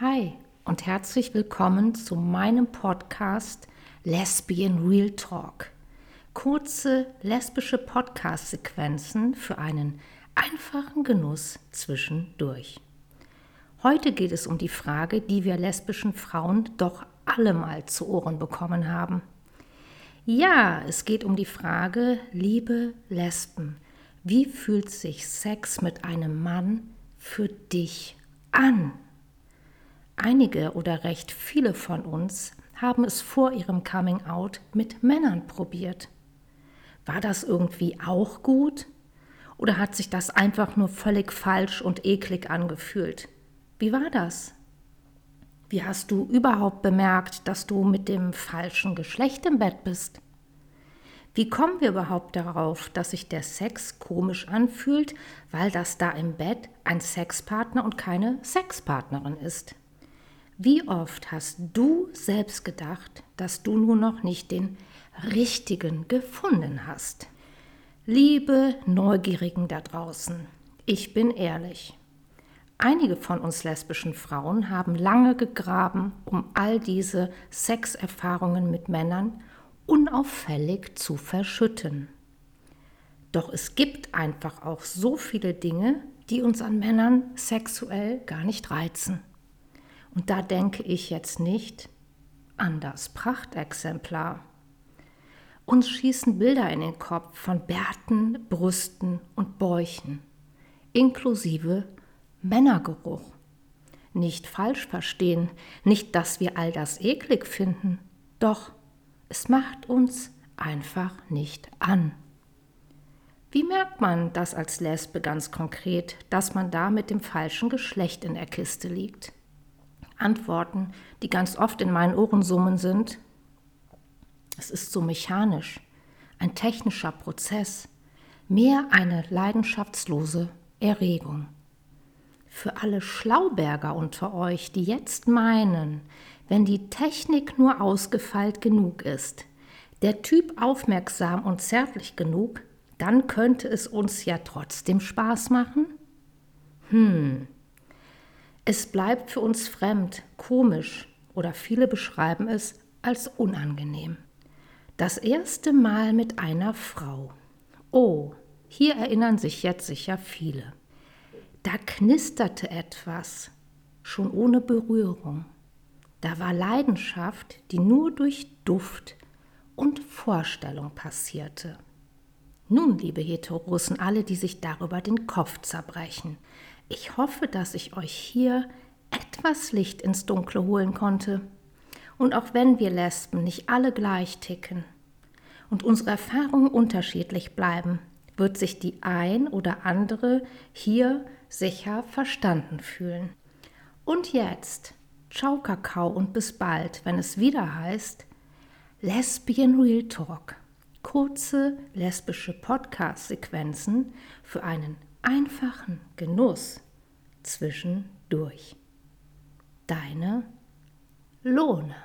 Hi und herzlich willkommen zu meinem Podcast Lesbian Real Talk. Kurze lesbische Podcast-Sequenzen für einen einfachen Genuss zwischendurch. Heute geht es um die Frage, die wir lesbischen Frauen doch alle mal zu Ohren bekommen haben. Ja, es geht um die Frage, liebe Lesben, wie fühlt sich Sex mit einem Mann für dich an? Einige oder recht viele von uns haben es vor ihrem Coming Out mit Männern probiert. War das irgendwie auch gut? Oder hat sich das einfach nur völlig falsch und eklig angefühlt? Wie war das? Wie hast du überhaupt bemerkt, dass du mit dem falschen Geschlecht im Bett bist? Wie kommen wir überhaupt darauf, dass sich der Sex komisch anfühlt, weil das da im Bett ein Sexpartner und keine Sexpartnerin ist? Wie oft hast du selbst gedacht, dass du nur noch nicht den richtigen gefunden hast? Liebe Neugierigen da draußen, ich bin ehrlich. Einige von uns lesbischen Frauen haben lange gegraben, um all diese Sexerfahrungen mit Männern unauffällig zu verschütten. Doch es gibt einfach auch so viele Dinge, die uns an Männern sexuell gar nicht reizen. Und da denke ich jetzt nicht an das Prachtexemplar. Uns schießen Bilder in den Kopf von Bärten, Brüsten und Bäuchen, inklusive Männergeruch. Nicht falsch verstehen, nicht, dass wir all das eklig finden, doch es macht uns einfach nicht an. Wie merkt man das als Lesbe ganz konkret, dass man da mit dem falschen Geschlecht in der Kiste liegt? Antworten, die ganz oft in meinen Ohren summen sind. Es ist so mechanisch, ein technischer Prozess, mehr eine leidenschaftslose Erregung. Für alle Schlauberger unter euch, die jetzt meinen, wenn die Technik nur ausgefeilt genug ist, der Typ aufmerksam und zärtlich genug, dann könnte es uns ja trotzdem Spaß machen? Hm, es bleibt für uns fremd, komisch oder viele beschreiben es als unangenehm. Das erste Mal mit einer Frau. Oh, hier erinnern sich jetzt sicher viele. Da knisterte etwas, schon ohne Berührung. Da war Leidenschaft, die nur durch Duft und Vorstellung passierte. Nun, liebe Heterorussen, alle, die sich darüber den Kopf zerbrechen, ich hoffe, dass ich euch hier etwas Licht ins Dunkle holen konnte. Und auch wenn wir Lesben nicht alle gleich ticken und unsere Erfahrungen unterschiedlich bleiben, wird sich die ein oder andere hier sicher verstanden fühlen. Und jetzt, ciao Kakao und bis bald, wenn es wieder heißt Lesbian Real Talk. Kurze lesbische Podcast-Sequenzen für einen einfachen Genuss zwischendurch. Deine Lohne.